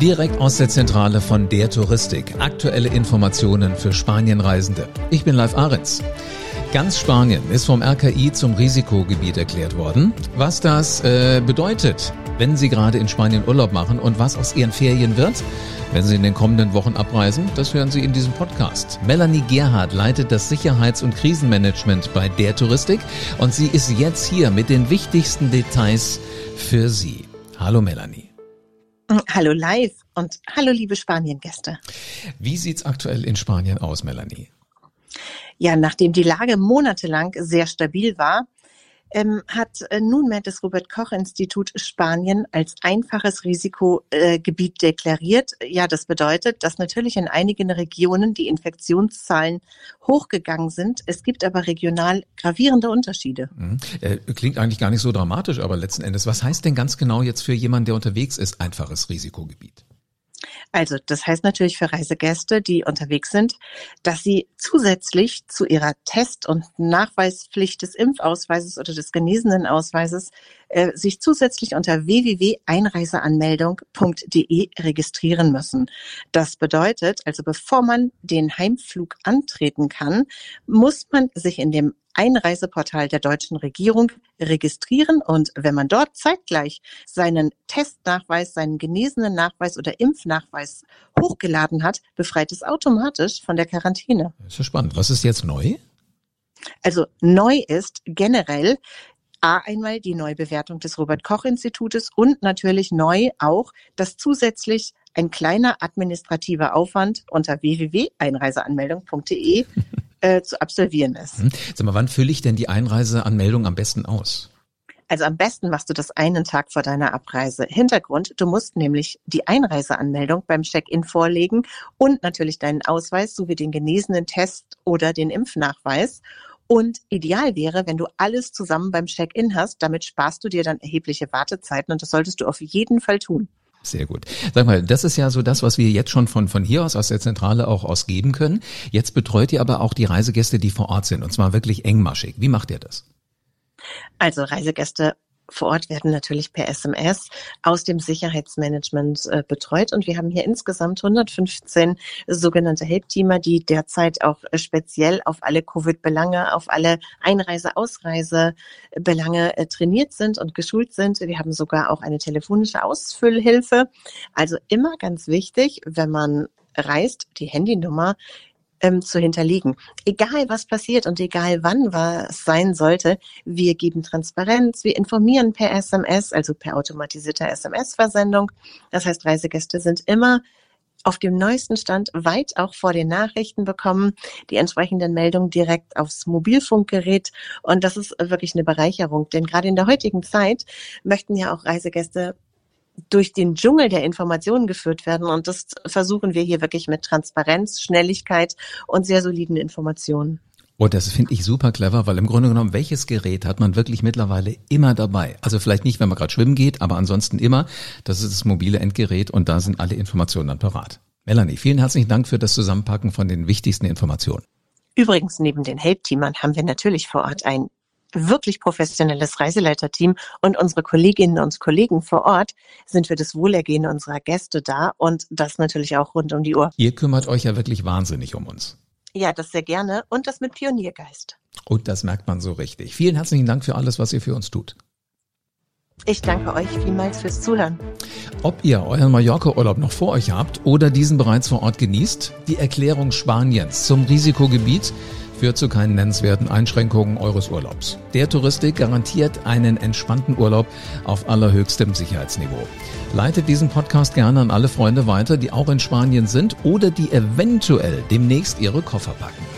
Direkt aus der Zentrale von der Touristik. Aktuelle Informationen für Spanienreisende. Ich bin Live Ahrens. Ganz Spanien ist vom RKI zum Risikogebiet erklärt worden. Was das äh, bedeutet, wenn Sie gerade in Spanien Urlaub machen und was aus Ihren Ferien wird, wenn Sie in den kommenden Wochen abreisen, das hören Sie in diesem Podcast. Melanie Gerhardt leitet das Sicherheits- und Krisenmanagement bei der Touristik und sie ist jetzt hier mit den wichtigsten Details für Sie. Hallo Melanie. Hallo live und hallo liebe Spaniengäste. Wie sieht's aktuell in Spanien aus, Melanie? Ja, nachdem die Lage monatelang sehr stabil war, ähm, hat äh, nunmehr das Robert Koch Institut Spanien als einfaches Risikogebiet äh, deklariert. Ja, das bedeutet, dass natürlich in einigen Regionen die Infektionszahlen hochgegangen sind. Es gibt aber regional gravierende Unterschiede. Mhm. Äh, klingt eigentlich gar nicht so dramatisch, aber letzten Endes, was heißt denn ganz genau jetzt für jemanden, der unterwegs ist, einfaches Risikogebiet? Also das heißt natürlich für Reisegäste, die unterwegs sind, dass sie zusätzlich zu ihrer Test- und Nachweispflicht des Impfausweises oder des genesenen Ausweises äh, sich zusätzlich unter www.einreiseanmeldung.de registrieren müssen. Das bedeutet, also bevor man den Heimflug antreten kann, muss man sich in dem Einreiseportal der deutschen Regierung registrieren und wenn man dort zeitgleich seinen Testnachweis, seinen genesenen Nachweis oder Impfnachweis hochgeladen hat, befreit es automatisch von der Quarantäne. Das ist ja spannend. Was ist jetzt neu? Also neu ist generell A einmal die Neubewertung des Robert Koch Institutes und natürlich neu auch, dass zusätzlich ein kleiner administrativer Aufwand unter www.einreiseanmeldung.de äh, zu absolvieren ist. Hm. Sag mal, wann fülle ich denn die Einreiseanmeldung am besten aus? Also am besten machst du das einen Tag vor deiner Abreise. Hintergrund, du musst nämlich die Einreiseanmeldung beim Check-in vorlegen und natürlich deinen Ausweis sowie den genesenen Test oder den Impfnachweis. Und ideal wäre, wenn du alles zusammen beim Check-in hast. Damit sparst du dir dann erhebliche Wartezeiten und das solltest du auf jeden Fall tun. Sehr gut. Sag mal, das ist ja so das, was wir jetzt schon von, von hier aus, aus der Zentrale auch ausgeben können. Jetzt betreut ihr aber auch die Reisegäste, die vor Ort sind, und zwar wirklich engmaschig. Wie macht ihr das? Also Reisegäste vor Ort werden natürlich per SMS aus dem Sicherheitsmanagement äh, betreut. Und wir haben hier insgesamt 115 sogenannte Help-Teamer, die derzeit auch äh, speziell auf alle Covid-Belange, auf alle Einreise-, Ausreise-Belange äh, trainiert sind und geschult sind. Wir haben sogar auch eine telefonische Ausfüllhilfe. Also immer ganz wichtig, wenn man reist, die Handynummer ähm, zu hinterlegen. Egal was passiert und egal wann was sein sollte, wir geben Transparenz, wir informieren per SMS, also per automatisierter SMS-Versendung. Das heißt, Reisegäste sind immer auf dem neuesten Stand weit auch vor den Nachrichten bekommen, die entsprechenden Meldungen direkt aufs Mobilfunkgerät. Und das ist wirklich eine Bereicherung, denn gerade in der heutigen Zeit möchten ja auch Reisegäste durch den Dschungel der Informationen geführt werden. Und das versuchen wir hier wirklich mit Transparenz, Schnelligkeit und sehr soliden Informationen. Und oh, das finde ich super clever, weil im Grunde genommen, welches Gerät hat man wirklich mittlerweile immer dabei? Also vielleicht nicht, wenn man gerade schwimmen geht, aber ansonsten immer. Das ist das mobile Endgerät und da sind alle Informationen dann parat. Melanie, vielen herzlichen Dank für das Zusammenpacken von den wichtigsten Informationen. Übrigens, neben den Help-Teamern haben wir natürlich vor Ort ein wirklich professionelles Reiseleiterteam und unsere Kolleginnen und Kollegen vor Ort sind für das Wohlergehen unserer Gäste da und das natürlich auch rund um die Uhr. Ihr kümmert euch ja wirklich wahnsinnig um uns. Ja, das sehr gerne und das mit Pioniergeist. Und das merkt man so richtig. Vielen herzlichen Dank für alles, was ihr für uns tut. Ich danke euch vielmals fürs Zuhören. Ob ihr euren Mallorca-Urlaub noch vor euch habt oder diesen bereits vor Ort genießt, die Erklärung Spaniens zum Risikogebiet führt zu keinen nennenswerten Einschränkungen eures Urlaubs. Der Touristik garantiert einen entspannten Urlaub auf allerhöchstem Sicherheitsniveau. Leitet diesen Podcast gerne an alle Freunde weiter, die auch in Spanien sind oder die eventuell demnächst ihre Koffer packen.